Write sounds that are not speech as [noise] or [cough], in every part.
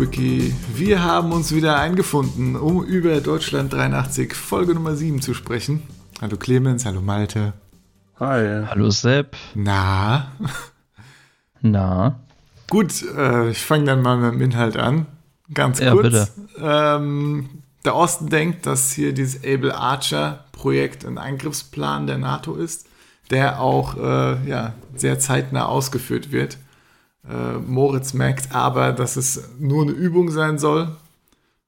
Serienquickie. Wir haben uns wieder eingefunden, um über Deutschland 83 Folge Nummer 7 zu sprechen. Hallo Clemens, hallo Malte. Hi. Hallo Sepp. Na? Na? Gut, äh, ich fange dann mal mit dem Inhalt an. Ganz ja, kurz. Bitte. Ähm, der Osten denkt, dass hier dieses Able Archer Projekt ein Angriffsplan der NATO ist, der auch äh, ja, sehr zeitnah ausgeführt wird. Äh, Moritz merkt aber, dass es nur eine Übung sein soll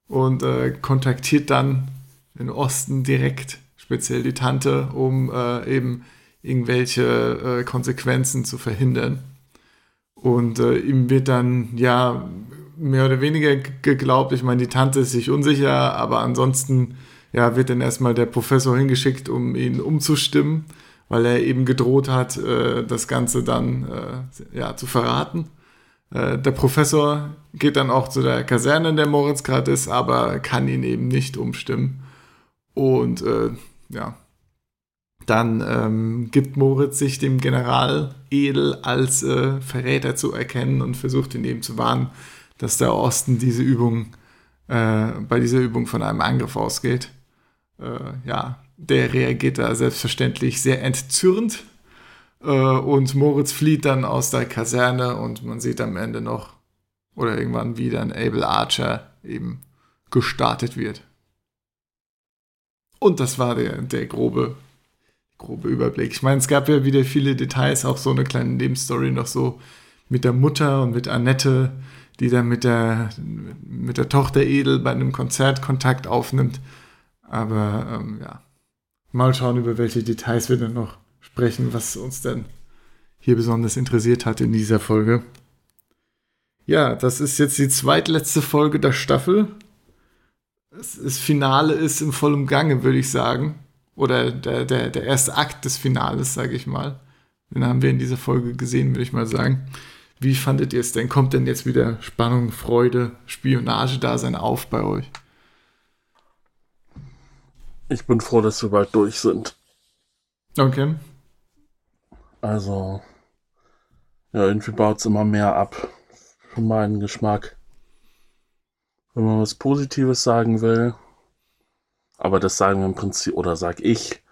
und äh, kontaktiert dann den Osten direkt, speziell die Tante, um äh, eben irgendwelche äh, Konsequenzen zu verhindern. Und äh, ihm wird dann ja mehr oder weniger geglaubt. Ich meine, die Tante ist sich unsicher, aber ansonsten ja, wird dann erstmal der Professor hingeschickt, um ihn umzustimmen, weil er eben gedroht hat, äh, das Ganze dann äh, ja, zu verraten. Äh, der Professor geht dann auch zu der Kaserne, in der Moritz gerade ist, aber kann ihn eben nicht umstimmen. Und äh, ja, dann ähm, gibt Moritz sich dem General Edel als äh, Verräter zu erkennen und versucht ihn eben zu warnen, dass der Osten diese Übung, äh, bei dieser Übung von einem Angriff ausgeht. Äh, ja, der reagiert da selbstverständlich sehr entzürnt äh, und Moritz flieht dann aus der Kaserne und man sieht am Ende noch oder irgendwann wieder ein Able Archer eben gestartet wird. Und das war der, der grobe grobe Überblick. Ich meine, es gab ja wieder viele Details, auch so eine kleine Nebenstory noch so mit der Mutter und mit Annette, die dann mit der, mit der Tochter Edel bei einem Konzert Kontakt aufnimmt. Aber ähm, ja, mal schauen, über welche Details wir dann noch sprechen, was uns denn hier besonders interessiert hat in dieser Folge. Ja, das ist jetzt die zweitletzte Folge der Staffel. Das Finale ist im vollen Gange, würde ich sagen oder der, der, der erste Akt des Finales, sage ich mal. Den haben wir in dieser Folge gesehen, würde ich mal sagen. Wie fandet ihr es denn? Kommt denn jetzt wieder Spannung, Freude, Spionage da sein auf bei euch? Ich bin froh, dass wir bald durch sind. Okay. Also, ja, irgendwie baut es immer mehr ab. Für meinen Geschmack. Wenn man was Positives sagen will, aber das sagen wir im Prinzip, oder sag ich,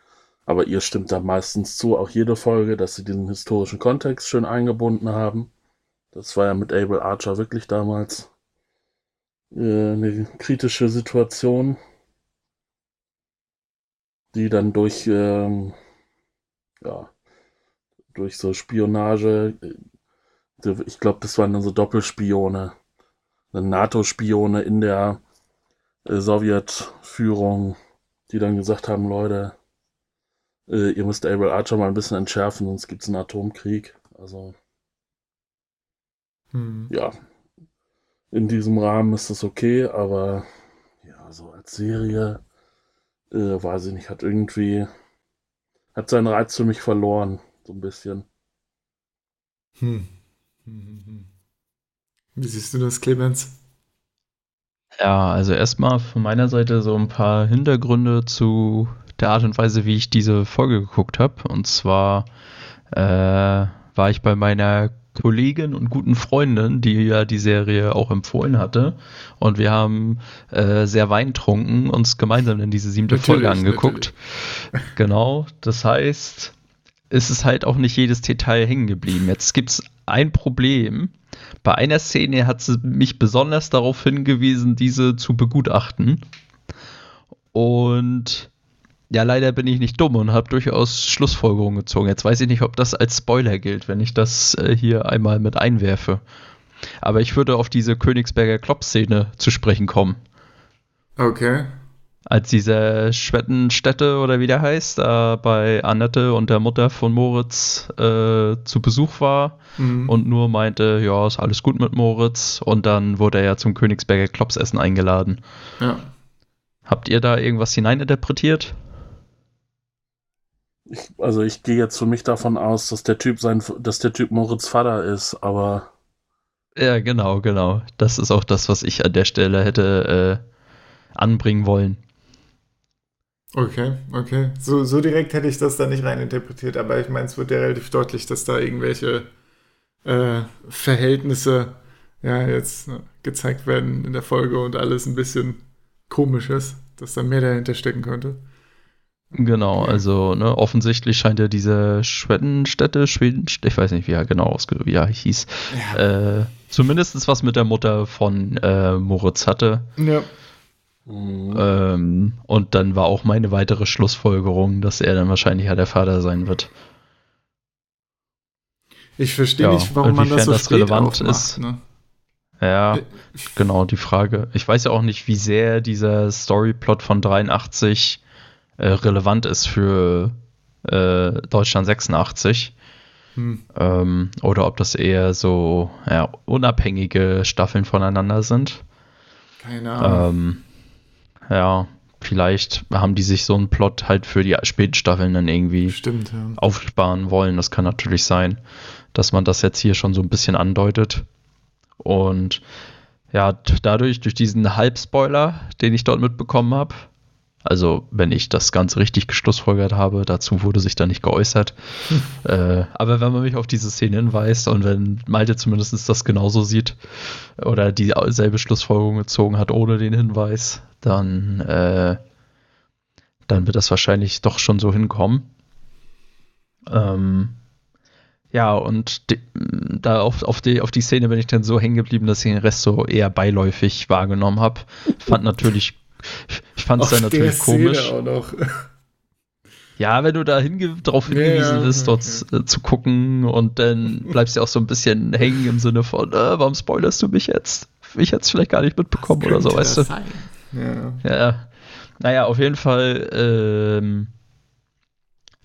aber ihr stimmt da meistens zu, auch jede Folge, dass sie diesen historischen Kontext schön eingebunden haben. Das war ja mit Abel Archer wirklich damals äh, eine kritische Situation, die dann durch, ähm, ja, durch so Spionage, äh, ich glaube, das waren dann so Doppelspione, NATO-Spione in der äh, Sowjetführung, die dann gesagt haben, Leute, äh, ihr müsst Able Archer mal ein bisschen entschärfen, sonst gibt es einen Atomkrieg. Also hm. ja, in diesem Rahmen ist das okay, aber ja, so als Serie, äh, weiß ich nicht, hat irgendwie, hat seinen Reiz für mich verloren, so ein bisschen. Hm. Hm, hm, hm. Wie siehst du das, Clemens? Ja, also erstmal von meiner Seite so ein paar Hintergründe zu der Art und Weise, wie ich diese Folge geguckt habe. Und zwar äh, war ich bei meiner Kollegin und guten Freundin, die ja die Serie auch empfohlen hatte. Und wir haben äh, sehr weintrunken uns gemeinsam in diese siebte natürlich, Folge angeguckt. Natürlich. Genau, das heißt, ist es halt auch nicht jedes Detail hängen geblieben. Jetzt gibt es ein Problem, bei einer Szene hat sie mich besonders darauf hingewiesen, diese zu begutachten. Und ja, leider bin ich nicht dumm und habe durchaus Schlussfolgerungen gezogen. Jetzt weiß ich nicht, ob das als Spoiler gilt, wenn ich das äh, hier einmal mit einwerfe. Aber ich würde auf diese Königsberger Klopp-Szene zu sprechen kommen. Okay als diese Schwettenstätte oder wie der heißt, äh, bei Annette und der Mutter von Moritz äh, zu Besuch war mhm. und nur meinte, ja, ist alles gut mit Moritz und dann wurde er ja zum Königsberger Klopsessen eingeladen. Ja. Habt ihr da irgendwas hineininterpretiert? Ich, also ich gehe jetzt für mich davon aus, dass der Typ sein, dass der Typ Moritz Vater ist, aber ja, genau, genau. Das ist auch das, was ich an der Stelle hätte äh, anbringen wollen. Okay, okay. So, so direkt hätte ich das da nicht reininterpretiert, aber ich meine, es wird ja relativ deutlich, dass da irgendwelche äh, Verhältnisse, ja, jetzt gezeigt werden in der Folge und alles ein bisschen komisch ist, dass da mehr dahinter stecken könnte. Genau, also ne, offensichtlich scheint ja diese Schwedenstätte, Schweden, ich weiß nicht, wie er genau ausge wie er hieß, ja. äh, zumindest was mit der Mutter von äh, Moritz hatte. Ja. Mhm. Ähm, und dann war auch meine weitere Schlussfolgerung, dass er dann wahrscheinlich ja der Vater sein wird. Ich verstehe ja, nicht, warum man das so das relevant aufmacht, ist. Ne? Ja, äh, genau, die Frage. Ich weiß ja auch nicht, wie sehr dieser Storyplot von 83 äh, relevant ist für äh, Deutschland 86. Hm. Ähm, oder ob das eher so ja, unabhängige Staffeln voneinander sind. Keine Ahnung. Ähm, ja, vielleicht haben die sich so einen Plot halt für die späten Staffeln dann irgendwie Stimmt, ja. aufsparen wollen. Das kann natürlich sein, dass man das jetzt hier schon so ein bisschen andeutet. Und ja, dadurch, durch diesen Halbspoiler, den ich dort mitbekommen habe, also, wenn ich das Ganze richtig geschlussfolgert habe, dazu wurde sich da nicht geäußert. Hm. Äh, aber wenn man mich auf diese Szene hinweist und wenn Malte zumindest das genauso sieht oder dieselbe Schlussfolgerung gezogen hat ohne den Hinweis, dann, äh, dann wird das wahrscheinlich doch schon so hinkommen. Ähm, ja, und die, da auf, auf, die, auf die Szene bin ich dann so hängen geblieben, dass ich den Rest so eher beiläufig wahrgenommen habe. Fand natürlich ich fand es dann natürlich komisch. Ja, wenn du da hinge drauf hingewiesen ja, bist, dort ja. zu gucken und dann bleibst du auch so ein bisschen hängen im Sinne von, äh, warum spoilerst du mich jetzt? Ich hätte es vielleicht gar nicht mitbekommen oder so, weißt du? Sein. Ja. ja. Naja, auf jeden Fall, ähm,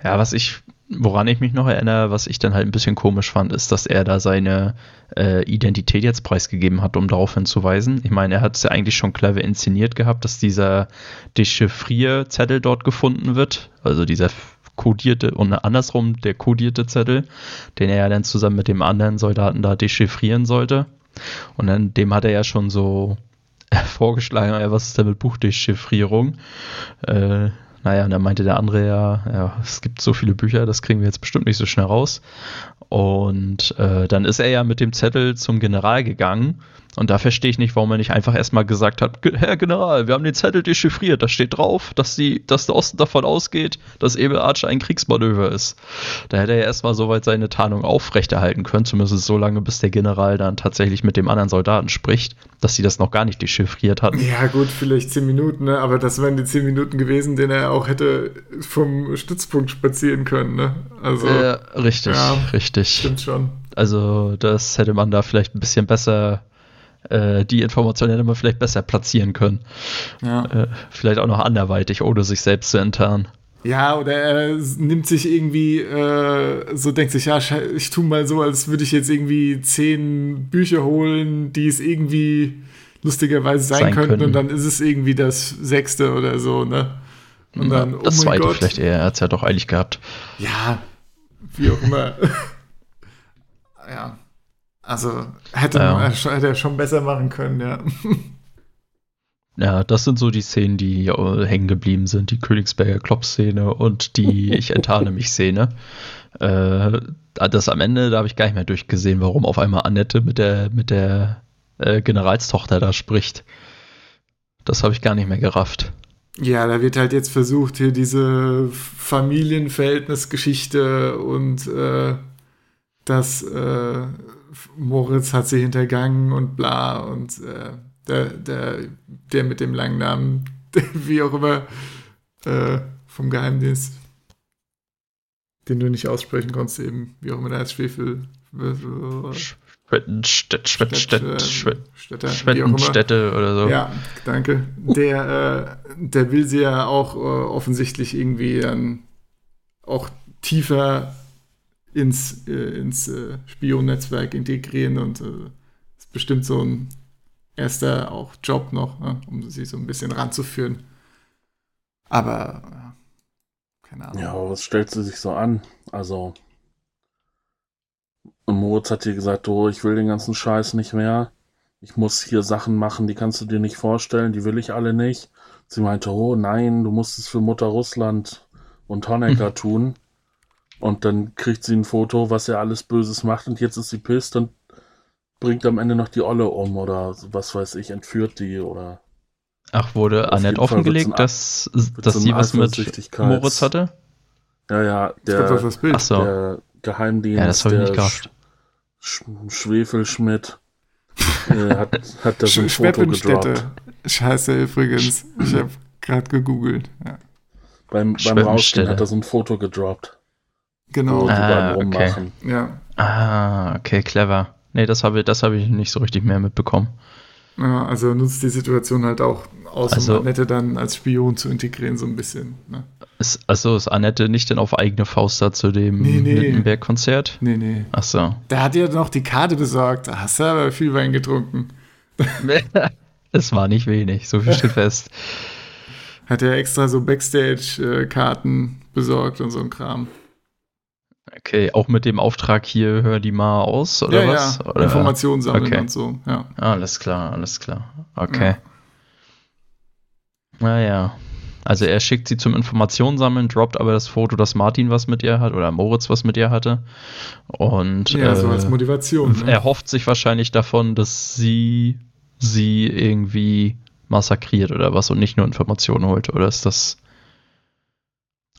ja, was ich woran ich mich noch erinnere, was ich dann halt ein bisschen komisch fand, ist, dass er da seine äh, Identität jetzt preisgegeben hat, um darauf hinzuweisen. Ich meine, er hat es ja eigentlich schon clever inszeniert gehabt, dass dieser Dechiffrierzettel dort gefunden wird. Also dieser kodierte und andersrum der kodierte Zettel, den er ja dann zusammen mit dem anderen Soldaten da dechiffrieren sollte. Und dann dem hat er ja schon so [laughs] vorgeschlagen, was ist denn mit Buchdechiffrierung? Äh, naja, und dann meinte der andere ja, ja, es gibt so viele Bücher, das kriegen wir jetzt bestimmt nicht so schnell raus. Und äh, dann ist er ja mit dem Zettel zum General gegangen und da verstehe ich nicht, warum er nicht einfach erstmal gesagt hat, Herr General, wir haben den Zettel dechiffriert, da steht drauf, dass, die, dass der Osten davon ausgeht, dass Ebel Archer ein Kriegsmanöver ist. Da hätte er ja erstmal soweit seine Tarnung aufrechterhalten können, zumindest so lange, bis der General dann tatsächlich mit dem anderen Soldaten spricht, dass sie das noch gar nicht dechiffriert hatten. Ja gut, vielleicht zehn Minuten, ne? aber das wären die zehn Minuten gewesen, denen er auch hätte vom Stützpunkt spazieren können. Ne? Also, äh, richtig, ja, richtig. Stimmt schon. Also das hätte man da vielleicht ein bisschen besser äh, die Informationen hätte man vielleicht besser platzieren können. Ja. Äh, vielleicht auch noch anderweitig, ohne sich selbst zu enttarnen. Ja, oder er nimmt sich irgendwie äh, so, denkt sich, ja, ich tue mal so, als würde ich jetzt irgendwie zehn Bücher holen, die es irgendwie lustigerweise sein, sein könnten, und dann ist es irgendwie das sechste oder so, ne? Und dann, oh das zweite Gott. vielleicht eher, er hat es ja doch eilig gehabt. Ja, wie auch immer. [laughs] ja. Also hätte, ja. man, hätte er schon besser machen können, ja. [laughs] Ja, das sind so die Szenen, die hängen geblieben sind. Die Königsberger Klopp-Szene und die [laughs] Ich enttarne mich Szene. Äh, das am Ende, da habe ich gar nicht mehr durchgesehen, warum auf einmal Annette mit der, mit der äh, Generalstochter da spricht. Das habe ich gar nicht mehr gerafft. Ja, da wird halt jetzt versucht, hier diese Familienverhältnisgeschichte und äh, das äh, Moritz hat sie hintergangen und bla und äh, der, der, der mit dem langen Namen, [laughs] wie auch immer, äh, vom Geheimdienst, den du nicht aussprechen konntest, eben, wie auch immer der heißt, Schwefel. Schwettenstädte oder so. Ja, danke. Der, äh, der will sie ja auch äh, offensichtlich irgendwie dann auch tiefer ins, äh, ins äh, Spionnetzwerk integrieren und äh, ist bestimmt so ein erster auch Job noch, ne, um sie so ein bisschen ranzuführen. Aber äh, keine Ahnung. Ja, aber was stellt sie sich so an? Also Moritz hat dir gesagt, oh, ich will den ganzen Scheiß nicht mehr. Ich muss hier Sachen machen, die kannst du dir nicht vorstellen, die will ich alle nicht. Sie meinte, oh nein, du musst es für Mutter Russland und Honecker [laughs] tun. Und dann kriegt sie ein Foto, was er alles Böses macht und jetzt ist sie pisst und bringt am Ende noch die Olle um oder was weiß ich, entführt die oder. Ach, wurde Annette offengelegt, ein, dass, dass sie was mit Moritz hatte? Ja, ja, der, das Bild. Ach so. der Geheimdienst, ja, das ich nicht gehabt. Sch Schwefelschmidt äh, hat, hat da so ein Foto gedroppt. Scheiße, übrigens. Ich habe gerade gegoogelt. Ja. Beim, beim Rausgehen hat er so ein Foto gedroppt. Genau. Ah. Okay. Ja. Ah, okay, clever. Nee, das habe das hab ich nicht so richtig mehr mitbekommen. Ja, also nutzt die Situation halt auch aus, also, um Annette dann als Spion zu integrieren, so ein bisschen. Ne? Ist, also ist Annette nicht denn auf eigene Faust da zu dem nee, nee. Littenberg-Konzert? Nee, nee. Ach so. Der hat ja noch die Karte besorgt. Da hast du aber viel Wein getrunken. [laughs] das war nicht wenig, so viel steht fest. Hat er extra so Backstage-Karten besorgt und so ein Kram. Okay, auch mit dem Auftrag hier, hör die mal aus, oder ja, was? Ja, Informationen sammeln okay. und so, ja. Alles klar, alles klar. Okay. Ja. Naja. Also er schickt sie zum Informationen sammeln, droppt aber das Foto, dass Martin was mit ihr hat oder Moritz was mit ihr hatte. Und ja, äh, so als Motivation. Ne? Er hofft sich wahrscheinlich davon, dass sie sie irgendwie massakriert oder was und nicht nur Informationen holt. Oder ist das.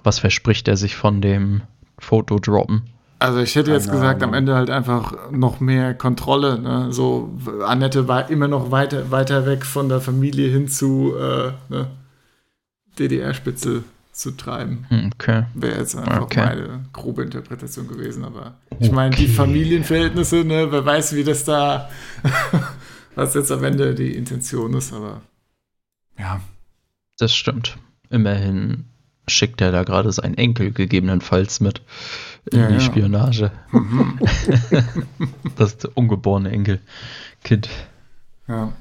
Was verspricht er sich von dem Foto droppen? Also ich hätte jetzt gesagt, am Ende halt einfach noch mehr Kontrolle. Ne? So Annette war immer noch weiter, weiter weg von der Familie hin zu äh, ne? DDR-Spitze zu treiben. Hm, okay. Wäre jetzt einfach okay. meine grobe Interpretation gewesen. Aber ich meine, die Familienverhältnisse, ne, wer weiß, wie das da, [laughs] was jetzt am Ende die Intention ist, aber ja. Das stimmt. Immerhin schickt er da gerade seinen Enkel gegebenenfalls mit in ja, die ja. Spionage. Mhm. [laughs] das ist der ungeborene Enkelkind. Ja.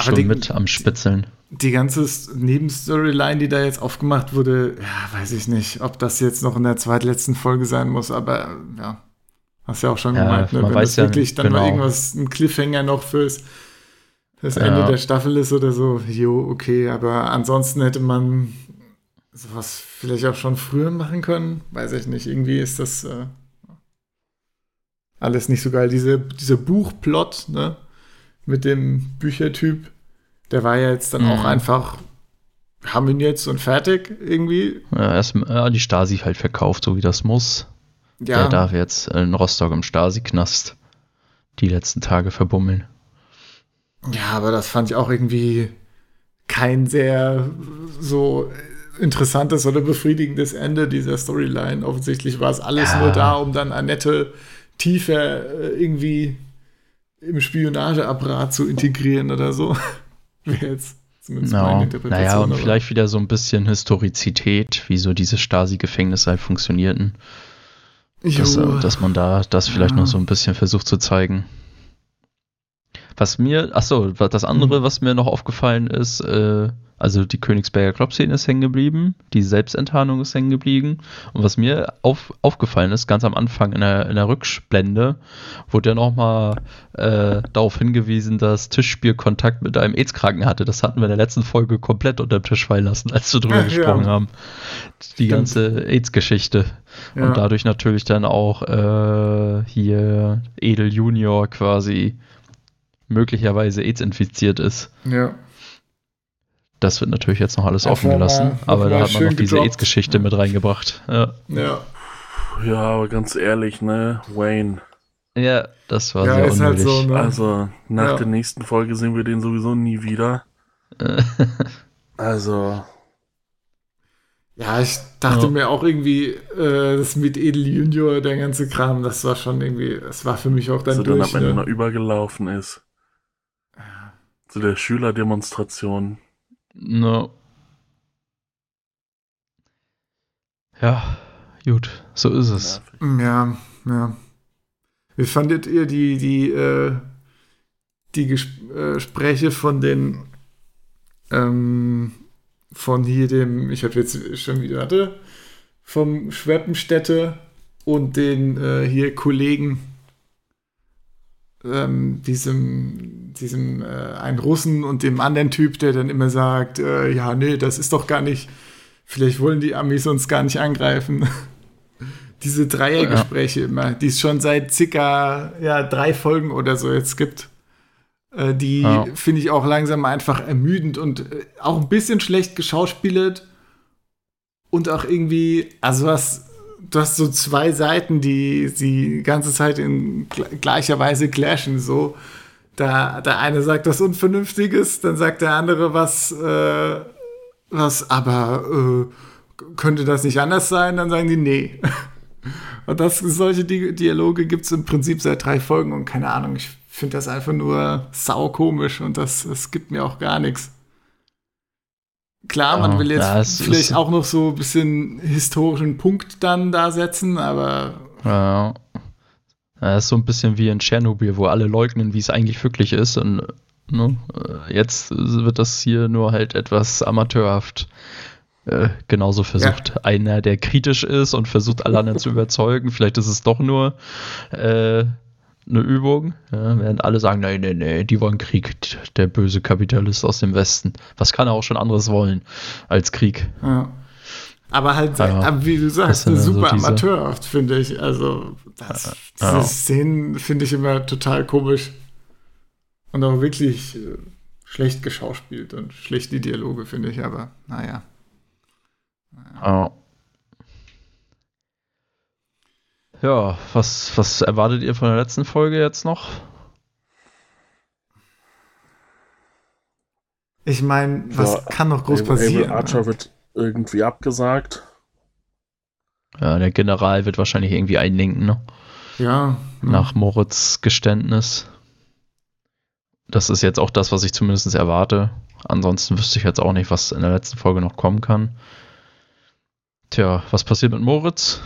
Schon die, mit am Spitzeln. Die ganze Nebenstoryline, die da jetzt aufgemacht wurde, ja, weiß ich nicht, ob das jetzt noch in der zweitletzten Folge sein muss, aber ja, hast ja auch schon gemeint, ne? wenn das wirklich dann genau. mal irgendwas, ein Cliffhanger noch fürs, fürs Ende der Staffel ist oder so, jo, okay, aber ansonsten hätte man sowas vielleicht auch schon früher machen können. Weiß ich nicht. Irgendwie ist das äh, alles nicht so geil. Diese, dieser Buchplot, ne? Mit dem Büchertyp, der war ja jetzt dann mhm. auch einfach, haben ihn jetzt und fertig irgendwie. Ja, erst ja, die Stasi halt verkauft, so wie das muss. Ja. Der darf jetzt in Rostock im Stasi-Knast die letzten Tage verbummeln. Ja, aber das fand ich auch irgendwie kein sehr so interessantes oder befriedigendes Ende dieser Storyline. Offensichtlich war es alles ja. nur da, um dann Annette tiefer äh, irgendwie im Spionageapparat zu integrieren oder so. [laughs] Wäre jetzt zumindest no. meine Interpretation. Naja, und vielleicht wieder so ein bisschen Historizität, wie so diese Stasi-Gefängnisse halt funktionierten. Dass, äh, dass, man da das vielleicht ja. noch so ein bisschen versucht zu zeigen. Was mir, achso, das andere, mhm. was mir noch aufgefallen ist, äh, also die Königsberger Klopp-Szene ist hängen geblieben, die Selbstenttarnung ist hängen geblieben. Und was mir auf, aufgefallen ist, ganz am Anfang in der, in der Rückblende, wurde ja nochmal äh, darauf hingewiesen, dass Tischspiel Kontakt mit einem AIDS-Kranken hatte. Das hatten wir in der letzten Folge komplett unter dem Tisch fallen lassen, als wir drüber ja, gesprochen ja. haben. Die Stimmt. ganze AIDS-Geschichte. Ja. Und dadurch natürlich dann auch äh, hier Edel Junior quasi möglicherweise AIDS infiziert ist. Ja. Das wird natürlich jetzt noch alles offen gelassen, aber da hat man noch diese AIDS-Geschichte mit reingebracht. Ja. ja. Ja, aber ganz ehrlich, ne, Wayne. Ja, das war ja, sehr unnötig. Halt so, ne? Also, nach ja. der nächsten Folge sehen wir den sowieso nie wieder. [laughs] also. Ja, ich dachte ja. mir auch irgendwie, äh, das mit Edel Junior, der ganze Kram, das war schon irgendwie, das war für mich auch dann also durch. dann am Ende ne? noch übergelaufen ist. Zu der Schülerdemonstration. No. Ja, gut, so ist es. Ja, ja. Wie fandet ihr die, die, äh, die äh, Gespräche von den, ähm, von hier dem, ich habe jetzt schon wieder, hatte, vom Schweppenstätte und den äh, hier Kollegen, ähm, diesem, diesem äh, einen Russen und dem anderen Typ, der dann immer sagt, äh, ja, nee, das ist doch gar nicht, vielleicht wollen die Amis uns gar nicht angreifen. [laughs] Diese Dreiergespräche ja. immer, die es schon seit circa ja, drei Folgen oder so jetzt gibt. Äh, die ja. finde ich auch langsam einfach ermüdend und äh, auch ein bisschen schlecht geschauspielt. Und auch irgendwie, also was, du hast so zwei Seiten, die die ganze Zeit in gleicher Weise clashen. So, da der eine sagt was Unvernünftiges, dann sagt der andere was, äh, was, aber äh, könnte das nicht anders sein? Dann sagen die nee. [laughs] Und das, solche Dialoge gibt es im Prinzip seit drei Folgen und keine Ahnung, ich finde das einfach nur saukomisch und das, das gibt mir auch gar nichts. Klar, man will jetzt vielleicht auch noch so ein bisschen historischen Punkt dann da setzen, aber. Ja. Das ist so ein bisschen wie in Tschernobyl, wo alle leugnen, wie es eigentlich wirklich ist. Und ne, jetzt wird das hier nur halt etwas amateurhaft äh, genauso versucht. Ja. Einer, der kritisch ist und versucht, alle anderen zu [laughs] überzeugen. Vielleicht ist es doch nur äh, eine Übung, ja, während alle sagen, nein, nein, nein, die wollen Krieg, der böse Kapitalist aus dem Westen. Was kann er auch schon anderes wollen als Krieg? Ja. Aber halt, ja, wie du sagst, super so amateurhaft, finde ich. Also, das, ja. diese Szenen finde ich immer total komisch. Und auch wirklich äh, schlecht geschauspielt und schlecht die Dialoge, finde ich, aber naja. naja. Oh. Ja, was, was erwartet ihr von der letzten Folge jetzt noch? Ich meine, was ja, kann noch groß passieren? Able Archer wird irgendwie abgesagt. Ja, der General wird wahrscheinlich irgendwie einlenken, ne? Ja. Nach Moritz Geständnis. Das ist jetzt auch das, was ich zumindest erwarte. Ansonsten wüsste ich jetzt auch nicht, was in der letzten Folge noch kommen kann. Tja, was passiert mit Moritz?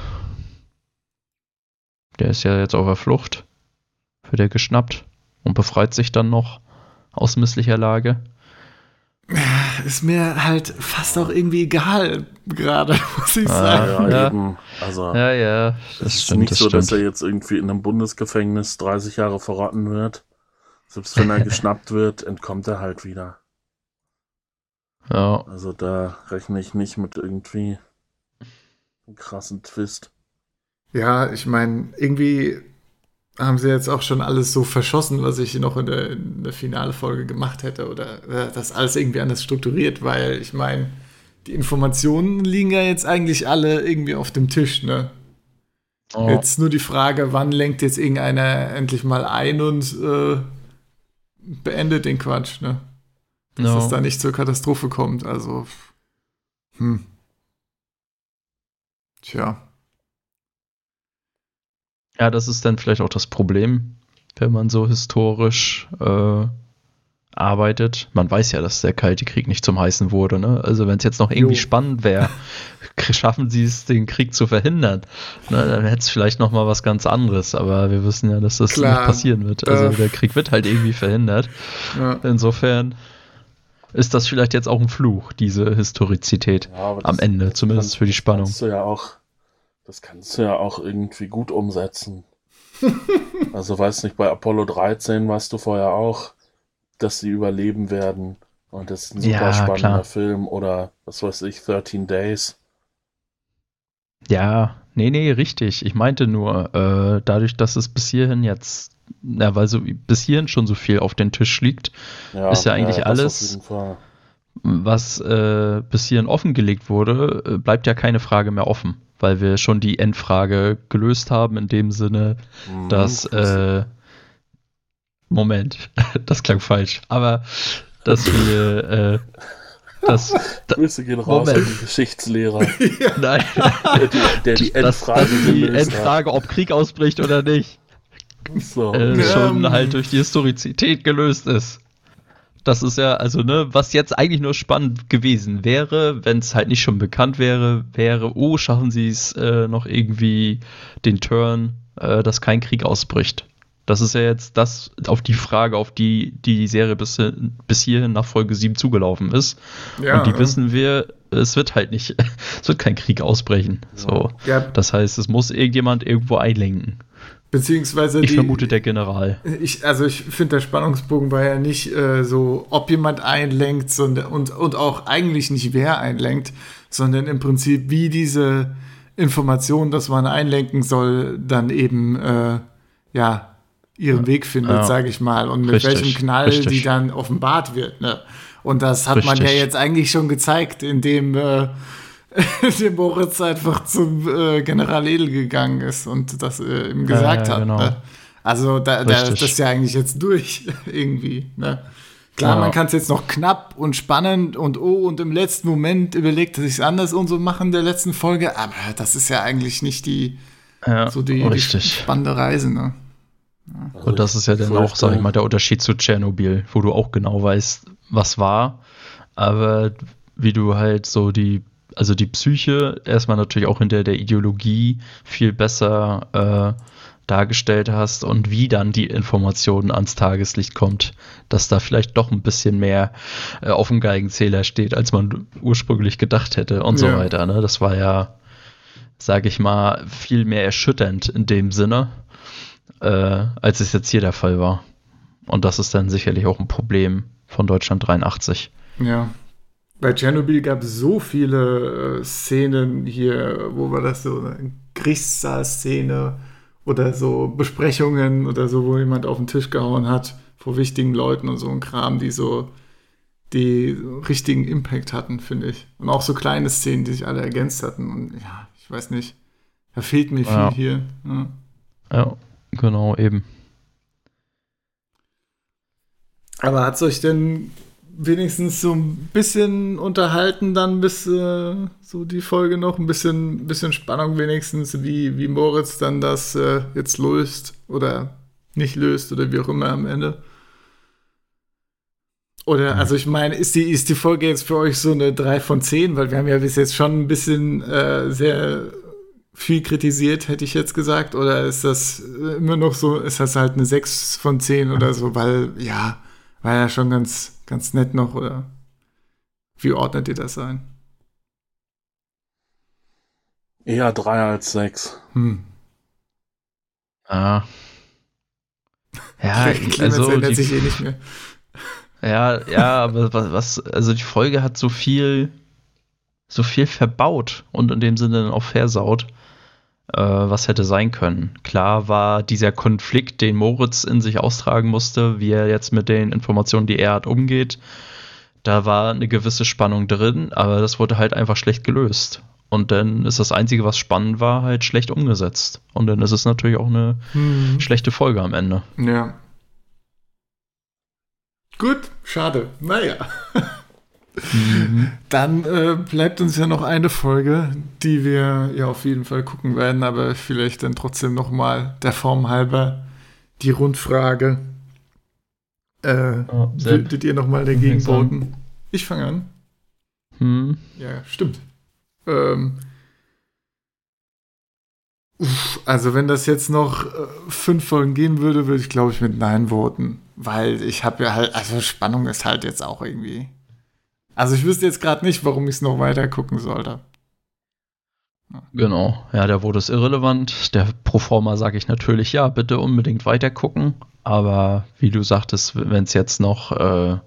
Der ist ja jetzt auf der Flucht. Wird er geschnappt und befreit sich dann noch aus misslicher Lage. Ist mir halt fast auch irgendwie egal, gerade, [laughs] muss ich ah, sagen. Ja, ja, Also, ja, ja, das ist stimmt, nicht das so, stimmt. dass er jetzt irgendwie in einem Bundesgefängnis 30 Jahre verrotten wird. Selbst wenn er [laughs] geschnappt wird, entkommt er halt wieder. Ja. Also da rechne ich nicht mit irgendwie einem krassen Twist. Ja, ich meine, irgendwie haben sie jetzt auch schon alles so verschossen, was ich noch in der, in der finale Folge gemacht hätte oder äh, das alles irgendwie anders strukturiert, weil ich meine, die Informationen liegen ja jetzt eigentlich alle irgendwie auf dem Tisch, ne? Oh. Jetzt nur die Frage, wann lenkt jetzt irgendeiner endlich mal ein und äh, beendet den Quatsch, ne? Dass no. es da nicht zur Katastrophe kommt, also hm. Tja. Ja, das ist dann vielleicht auch das Problem, wenn man so historisch äh, arbeitet. Man weiß ja, dass der Kalte Krieg nicht zum Heißen wurde. Ne? Also wenn es jetzt noch irgendwie jo. spannend wäre, [laughs] schaffen sie es, den Krieg zu verhindern. Ne? Dann hätte es vielleicht noch mal was ganz anderes. Aber wir wissen ja, dass das Klar, nicht passieren wird. Also der Krieg wird halt irgendwie verhindert. Ja. Insofern ist das vielleicht jetzt auch ein Fluch, diese Historizität ja, am Ende, zumindest kann, für die Spannung. Kannst du ja auch das kannst du ja auch irgendwie gut umsetzen. [laughs] also weiß nicht, bei Apollo 13 weißt du vorher auch, dass sie überleben werden. Und das ist ein super ja, spannender klar. Film. Oder was weiß ich, 13 Days. Ja, nee, nee, richtig. Ich meinte nur, äh, dadurch, dass es bis hierhin jetzt, ja, weil so bis hierhin schon so viel auf den Tisch liegt, ja, ist ja eigentlich ja, alles, was äh, bis hierhin offengelegt wurde, äh, bleibt ja keine Frage mehr offen weil wir schon die Endfrage gelöst haben, in dem Sinne, mhm, dass äh, Moment, [laughs] das klang falsch, aber dass wir äh, das, Grüße gehen raus Moment. an den Geschichtslehrer. [laughs] Nein. Der, die, der die Endfrage das, das die Endfrage, ob Krieg ausbricht oder nicht, so. äh, schon halt durch die Historizität gelöst ist. Das ist ja, also, ne, was jetzt eigentlich nur spannend gewesen wäre, wenn es halt nicht schon bekannt wäre, wäre, oh, schaffen sie es äh, noch irgendwie den Turn, äh, dass kein Krieg ausbricht. Das ist ja jetzt das auf die Frage, auf die die Serie bis, bis hierhin nach Folge 7 zugelaufen ist. Ja, und die ja. wissen wir, es wird halt nicht, [laughs] es wird kein Krieg ausbrechen. So. Ja. Das heißt, es muss irgendjemand irgendwo einlenken. Beziehungsweise ich die, vermute der General. Ich, also ich finde, der Spannungsbogen war ja nicht äh, so, ob jemand einlenkt sondern, und, und auch eigentlich nicht wer einlenkt, sondern im Prinzip, wie diese Information, dass man einlenken soll, dann eben äh, ja ihren Weg findet, ja. sage ich mal, und mit richtig, welchem Knall richtig. die dann offenbart wird. Ne? Und das hat richtig. man ja jetzt eigentlich schon gezeigt, indem äh, [laughs] dem Moritz einfach zum äh, General Edel gegangen ist und das äh, ihm gesagt ja, ja, genau. hat. Ne? Also da, da, das ist ja eigentlich jetzt durch [laughs] irgendwie. Ne? Klar, ja. man kann es jetzt noch knapp und spannend und oh, und im letzten Moment überlegt er sich anders und so machen der letzten Folge, aber das ist ja eigentlich nicht die, ja, so die, die spannende Reise, ne? Ja. Und das ist ja dann auch, sag ich mal, der Unterschied zu Tschernobyl, wo du auch genau weißt, was war, aber wie du halt so die, also die Psyche erstmal natürlich auch hinter der Ideologie viel besser äh, dargestellt hast und wie dann die Information ans Tageslicht kommt, dass da vielleicht doch ein bisschen mehr äh, auf dem Geigenzähler steht, als man ursprünglich gedacht hätte und ja. so weiter. Ne? Das war ja, sage ich mal, viel mehr erschütternd in dem Sinne, äh, als es jetzt hier der Fall war. Und das ist dann sicherlich auch ein Problem von Deutschland 83. Ja. Bei Tschernobyl gab es so viele äh, Szenen hier, wo war das so, eine Gerichtssaal-Szene, oder so Besprechungen oder so, wo jemand auf den Tisch gehauen hat vor wichtigen Leuten und so ein Kram, die so die richtigen Impact hatten, finde ich. Und auch so kleine Szenen, die sich alle ergänzt hatten. Und ja, ich weiß nicht, da fehlt mir viel hier. Ja. ja, genau, eben. Aber hat es euch denn wenigstens so ein bisschen unterhalten dann bis äh, so die Folge noch, ein bisschen, bisschen Spannung wenigstens, wie, wie Moritz dann das äh, jetzt löst oder nicht löst oder wie auch immer am Ende. Oder, mhm. also ich meine, ist die, ist die Folge jetzt für euch so eine 3 von 10? Weil wir haben ja bis jetzt schon ein bisschen äh, sehr viel kritisiert, hätte ich jetzt gesagt. Oder ist das immer noch so, ist das halt eine 6 von 10 oder so? Weil, ja, war ja schon ganz, ganz nett noch, oder? Wie ordnet ihr das ein? Eher drei als sechs. Hm. Ah. [laughs] Ja, also ändert die, sich eh nicht mehr. Ja, ja, aber was, also die Folge hat so viel, so viel verbaut und in dem Sinne dann auch versaut äh, was hätte sein können. Klar war dieser Konflikt, den Moritz in sich austragen musste, wie er jetzt mit den Informationen, die er hat, umgeht. Da war eine gewisse Spannung drin, aber das wurde halt einfach schlecht gelöst. Und dann ist das Einzige, was spannend war, halt schlecht umgesetzt. Und dann ist es natürlich auch eine hm. schlechte Folge am Ende. Ja. Gut, schade. Naja. [laughs] Mhm. Dann äh, bleibt uns ja noch eine Folge, die wir ja auf jeden Fall gucken werden, aber vielleicht dann trotzdem nochmal der Form halber die Rundfrage. Äh, oh, würdet ihr nochmal dagegen voten? Ich fange an. Hm. Ja, stimmt. Ähm, uff, also wenn das jetzt noch äh, fünf Folgen gehen würde, würde ich glaube ich mit Nein voten. Weil ich habe ja halt, also Spannung ist halt jetzt auch irgendwie also ich wüsste jetzt gerade nicht, warum ich es noch weiter gucken sollte. Genau, ja, der wurde es irrelevant. Der Proforma sage ich natürlich, ja, bitte unbedingt weiter gucken. Aber wie du sagtest, wenn es jetzt noch äh,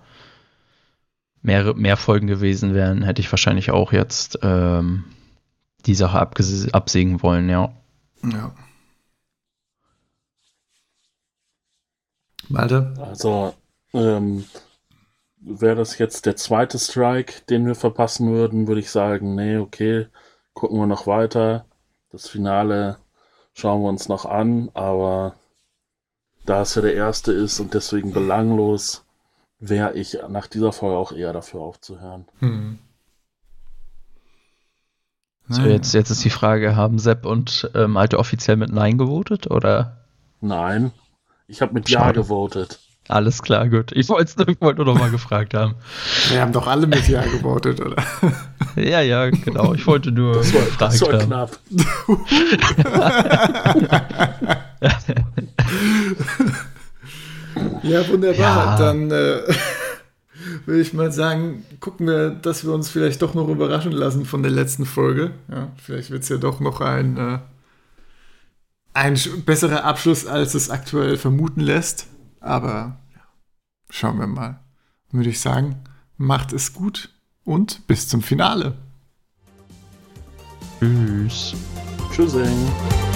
mehr, mehr Folgen gewesen wären, hätte ich wahrscheinlich auch jetzt ähm, die Sache absägen wollen, ja. Ja. Malte? Also, ähm, wäre das jetzt der zweite Strike, den wir verpassen würden, würde ich sagen, nee, okay, gucken wir noch weiter. Das Finale schauen wir uns noch an, aber da es ja der erste ist und deswegen belanglos, wäre ich nach dieser Folge auch eher dafür aufzuhören. Hm. So, jetzt, jetzt ist die Frage, haben Sepp und äh, Malte offiziell mit Nein gewotet, oder? Nein, ich habe mit Schade. Ja gewotet. Alles klar, gut. Ich wollte es nur noch mal gefragt haben. Wir haben doch alle mit Ja gewotet, oder? Ja, ja, genau. Ich wollte nur das war, das war knapp. [laughs] ja, wunderbar. Ja. Dann äh, würde ich mal sagen, gucken wir, dass wir uns vielleicht doch noch überraschen lassen von der letzten Folge. Ja, vielleicht wird es ja doch noch ein, äh, ein besserer Abschluss, als es aktuell vermuten lässt. Aber ja, schauen wir mal. Würde ich sagen, macht es gut und bis zum Finale. Tschüss. Tschüssing.